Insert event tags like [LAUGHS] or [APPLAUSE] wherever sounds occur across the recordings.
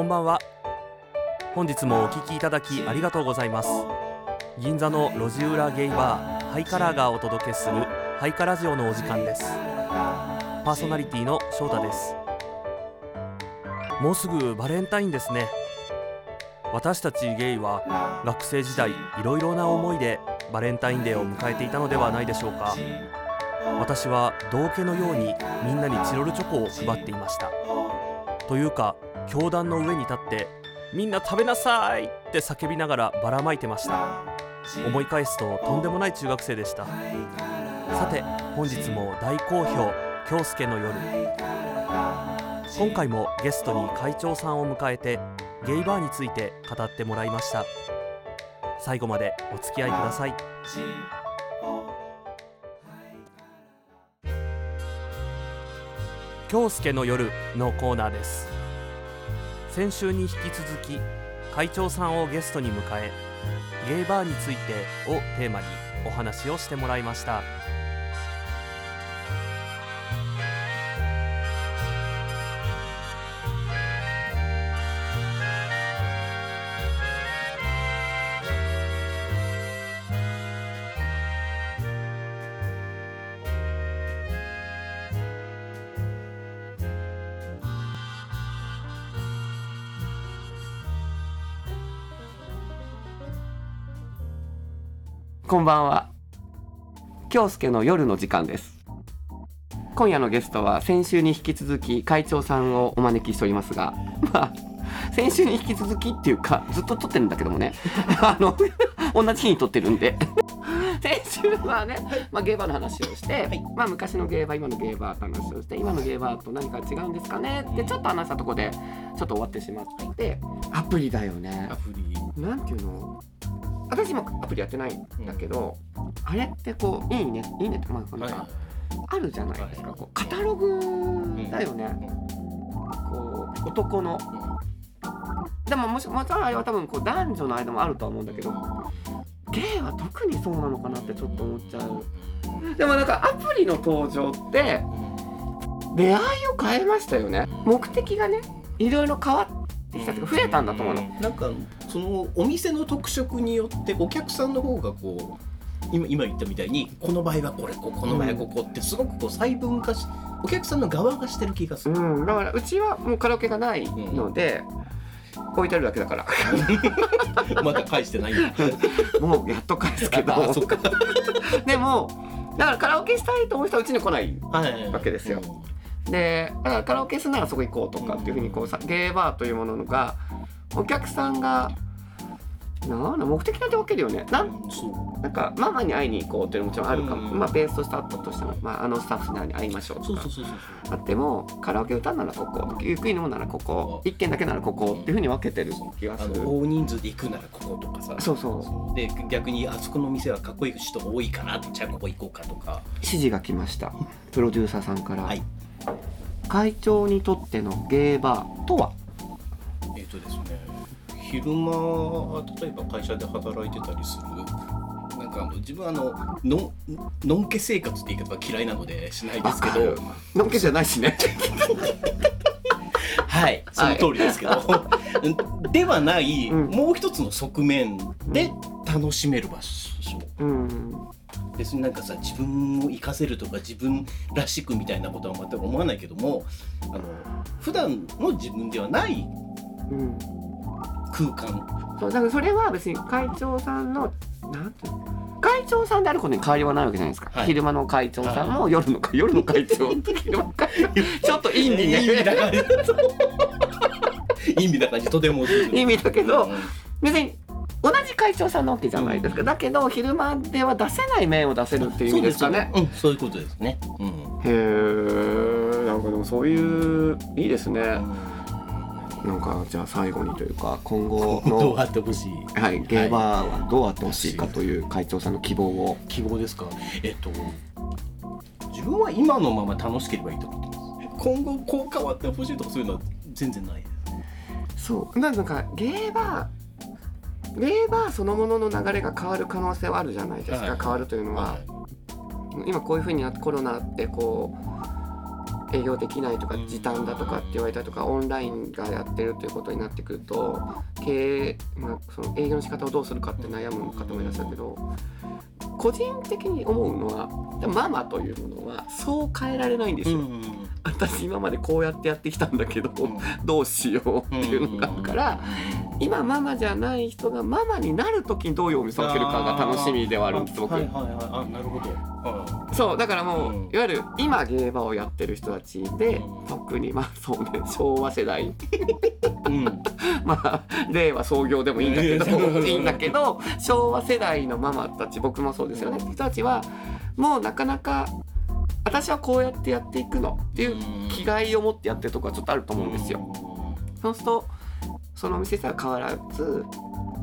こんばんは。本日もお聞きいただきありがとうございます。銀座の路地裏ゲイバーハイカラーがお届けするハイカラジオのお時間です。パーソナリティの翔太です。もうすぐバレンタインですね。私たちゲイは学生時代いろいろな思いでバレンタインデーを迎えていたのではないでしょうか。私は道家のようにみんなにチロルチョコを配っていました。というか教壇の上に立ってみんな食べなさいって叫びながらばらまいてました。思い返すととんでもない中学生でした。さて本日も大好評京介の夜。今回もゲストに会長さんを迎えてゲイバーについて語ってもらいました。最後までお付き合いください。京介の夜のコーナーです。先週に引き続き会長さんをゲストに迎えゲイバーについてをテーマにお話をしてもらいました。こんばんは。京介の夜の時間です。今夜のゲストは先週に引き続き会長さんをお招きしておりますがまあ先週に引き続きっていうかずっと撮ってるんだけどもね。[LAUGHS] あの同じ日に撮ってるんで。[LAUGHS] 先週はね、まあ、ゲーバーの話をして、まあ、昔のゲーバー今のゲーバーって話をして今のゲーバーと何か違うんですかね。ってちょっと話したとこでちょっと終わってしまって。アプリだよね。アプリ。なんていうの？私今アプリやってないんだけど、あれってこういいねいいねってまあなんかあるじゃないですか、はい。こうカタログだよね、こう男の。でももしもちろんあれは多分こう男女の間もあるとは思うんだけどゲイは特にそうなのかなってちょっと思っちゃう。でもなんかアプリの登場って出会いを変えましたよね。目的がねいろいろ変わってきたというか増えたんだと思うの、なん。かそのお店の特色によってお客さんの方がこう今今言ったみたいにこの場合はこれここの場合はここってすごくこう細分化しお客さんの側がしてる気がする。うん、だからうちはもうカラオケがないので、置いてあるだけだから。[LAUGHS] まだ返してない。[LAUGHS] もうやっと返すけど。[LAUGHS] でもだからカラオケしたいと思う人はうちに来ないはい。わけですよ。でだからカラオケするならそこ行こうとかっていうふうにこうさゲーバーというものがお客さんがなんだ目的なんてわけだよね。なん。なんかママに会いに行こうっていうのももちろんあるかも、うん。まあベースとしてあったとしても、まあ、あのスタッフに会いましょうとか。そうそうそうそうあってもカラオケ歌うならここゆっくり飲むならここ一軒だけならここっていうふうに分けてる気があする。の大人数で行くならこことかさ。そうそう。で逆にあそこの店はかっこいい人が多いかなじゃあここ行こうかとか。指示が来ました。プロデューサーさんから、はい。会長にとってのゲーバーとは？えっ、とですね昼間例えば会社で働いてたりするなんかあの自分はあのののんけ生活って言い方は嫌いなのでしないですけどのんけじゃないしね。[LAUGHS] はいその通りですけど、ではない、うん。もう一つの側面で楽しめる場所。うん。別になんかさ自分を活かせるとか自分らしくみたいなことは全く思わないけどもあの普段の自分ではないうん。空間。そうだからそれは別に会長さんのなんていうの会長さんであることに変わりはないわけじゃないですか、はい。昼間の会長さんも夜の夜の会長。[LAUGHS] ちょっといい意味だね感じ。意味だ感じ。とても意味だけどうん別に同じ会長さんなわけじゃないですか、だけど昼間では出せない面を出せるっていう意味ですかね。うん、そういうことですね。うん。へえなんかでもそういういいですねなんかじゃあ最後にというか今後どうのあってほしい？はい、ゲーバーはどうあってほしいかという会長さんの希望を。希望ですか？えっと自分は今のまま楽しければいいと思ってます。今後こう変わってほしいとかそういうのは全然ない。です。そうなんかゲーバーゲーバーそのものの流れが変わる可能性はあるじゃないですか、はい。変わるというのは、は今こういうふうになってコロナってこ営業できないとかうん時短だとかって言われたりとかオンラインがやってるということになってくると経営、まあ、その営業の仕方をどうするかって悩む方もいらっしゃるけど個人的に思うのはママというものはそう変えられないんですよ。私今までこうやってやってきたんだけどどうしようっていうのがあるから今ママじゃない人がママになる時にどういうお店を開けるかが楽しみではあるんです僕。はいはいはい。あなるほど。あそうだからもう、うん。いわゆる今芸ーバーをやってる人たちで、うん。特にまあそうね昭和世代。うん。[LAUGHS] まあ令和創業でもいいんだけどうんいいんだけど昭和世代のママたち僕もそうですよね。人たちはもうなかなか私はこうやってやっていくのっていう気概を持ってやってるところはちょっとあると思うんですよ。そうするとそのお店さ変わらず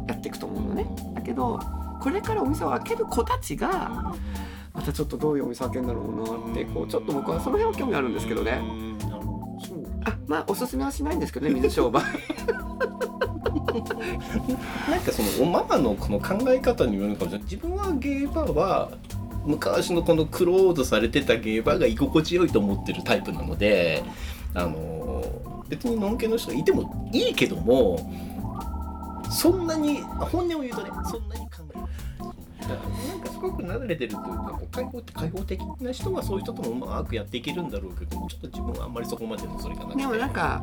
やっていくと思うのね。だけどこれからお店を開ける子たちがまたちょっとどういうお店開けるんだろうなってこうちょっと僕はその辺は興味あるんですけどね。あまあおすすめはしないんですけどね水商売。[LAUGHS] なんかそのおママのこの考え方によるのかもしれない自分はゲーバーは昔のこのクローズされてたゲーバーが居心地よいと思ってるタイプなのであの別にのんけの人がいてもいいけどもそんなに本音を言うとねそんなに考えない。だからなんかすごく慣れてるというかこう開放開放的な人はそういう人ともうまくやっていけるんだろうけどちょっと自分はあんまりそこまでのそれがなくてでもなんか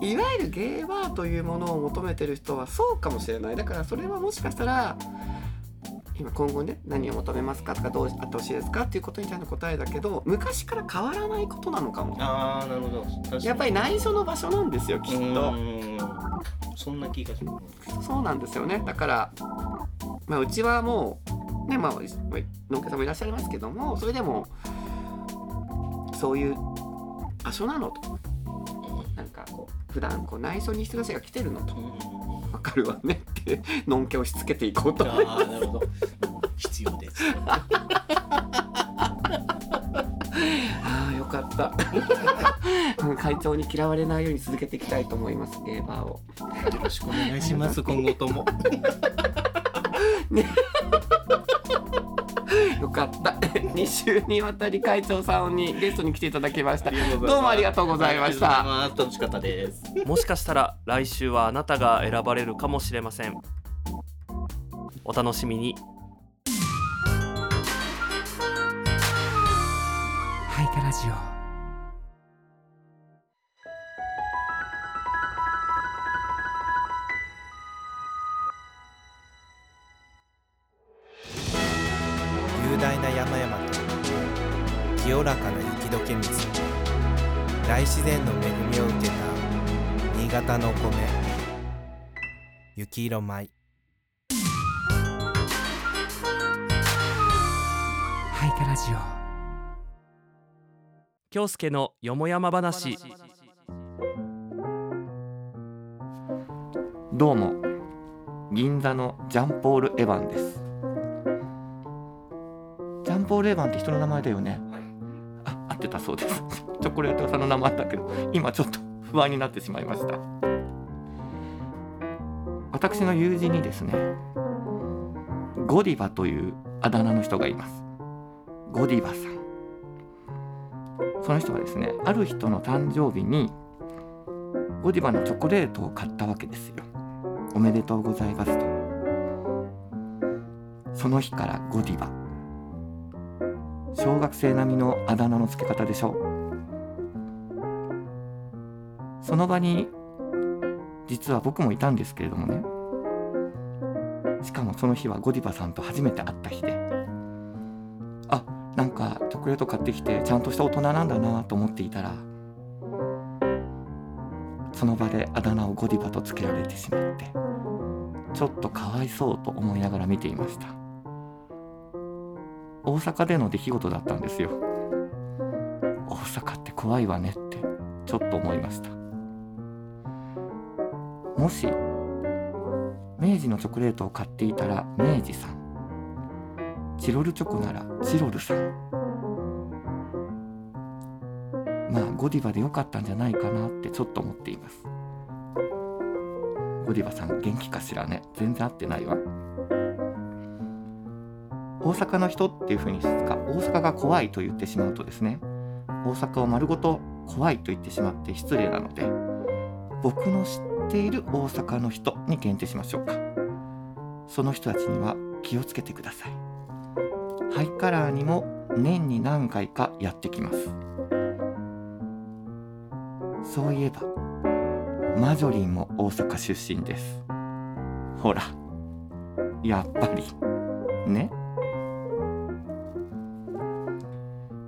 いわゆるゲーバーというものを求めてる人はそうかもしれないだからそれはもしかしたら今今後ね何を求めますかとかどうあってほしいですかっていうことに対しての答えだけど昔から変わらないことなのかも。ああなるほど。やっぱり内緒の場所なんですよきっうとそんな気がする。そうなんですよね。だから、まあ、うちはもうねまあ農家さんもいらっしゃいますけどもそれでもそういう場所なのと。なんかこう普段こう内緒に人たちが来てるのとわかるわねってのんけをしつけていこうとああなるほど。必要です。ああよかったうん [LAUGHS] 会長に嫌われないように続けていきたいと思いますゲーバーをよろしくお願いします。今後とも。よ [LAUGHS] かった。[LAUGHS] 2週にわたり会長さんにゲストに来ていただきました。どどうもありがとうございました。ありがとうございます。楽しかったです。もしかしたら来週はあなたが選ばれるかもしれません。お楽しみに。ハイカラジオらかな雪解け水。大自然の恵みを受けた新潟のお米。雪色米。ハイカラジオ。京介のよもやま話。どうも。銀座のジャンポール・エヴァンです。ジャンポール・エヴァンって人の名前だよねってたそうです。[LAUGHS] チョコレート屋さんの名前だけど今ちょっと不安になってしまいました。私の友人にですねゴディバというあだ名の人がいます。ゴディバさん。その人はですねある人の誕生日にゴディバのチョコレートを買ったわけですよ。おめでとうございますと。その日からゴディバ。小学生並みのあだ名の付け方でしょう。その場に実は僕もいたんですけれどもね。しかもその日はゴディバさんと初めて会った日で。あなんかチョコレート買ってきてちゃんとした大人なんだなと思っていたらその場であだ名をゴディバとつけられてしまってちょっとかわいそうと思いながら見ていました。大阪での出来事だったんですよ。大阪って怖いわねってちょっと思いました。もし明治のチョコレートを買っていたら明治さん。チロルチョコならチロルさん。まあゴディバでよかったんじゃないかなってちょっと思っています。ゴディバさん元気かしらね。全然合ってないわ。大阪の人っていう風にか大阪が怖いと言ってしまうとですね大阪を丸ごと怖いと言ってしまって失礼なので僕の知っている大阪の人に限定しましょうか。その人たちには気をつけてください。ハイカラーにも年に何回かやってきます。そういえばマジョリンも大阪出身です。ほらやっぱり。ね？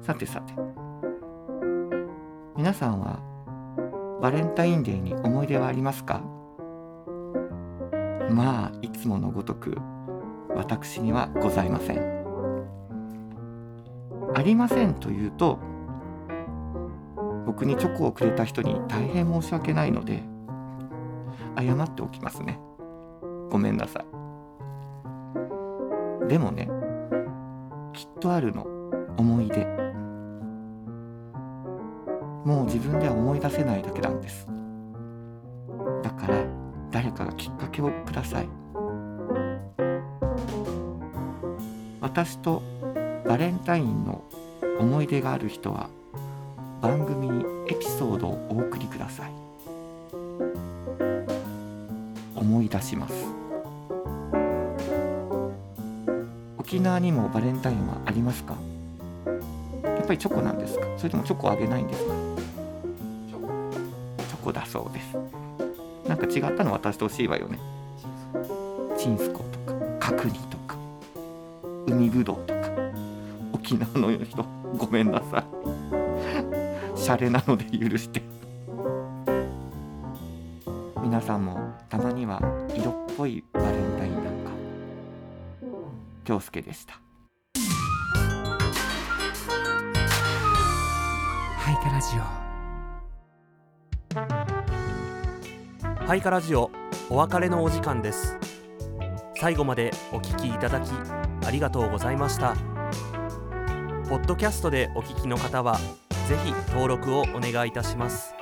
さてさて。皆さんはバレンタインデーに思い出はありますか？まあいつものごとく私にはございません。ありませんというと僕にチョコをくれた人に大変申し訳ないので謝っておきますね。ごめんなさい。でもねきっとあるの。思い出。もう自分では思い出せないだけなんです。だから誰かがきっかけをください。私とバレンタインの思い出がある人は番組にエピソードをお送りください。思い出します。沖縄にもバレンタインはありますか？やっぱりチョコなんですか？それともチョコあげないんですか？コだそうです。なんか違ったの渡してほしいわよね。チンスコとか角煮とか海ぶどうとか沖縄の人ごめんなさい。シャレなので許して。皆さんもたまには色っぽいバレンタインなんか京介でした。ハイカラジオ。ハイカラジオお別れのお時間です。最後までお聞きいただきありがとうございました。ポッドキャストでお聞きの方はぜひ登録をお願いいたします。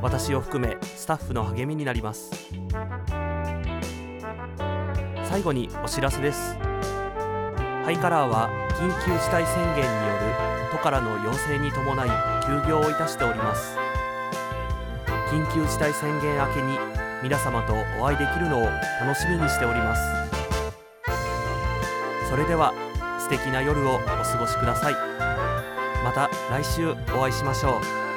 私を含めスタッフの励みになります。最後にお知らせです。ハイカラーは緊急事態宣言による都からの要請に伴い休業をいたしております。緊急事態宣言明けに皆様とお会いできるのを楽しみにしております。それでは素敵な夜をお過ごしください。また来週お会いしましょう。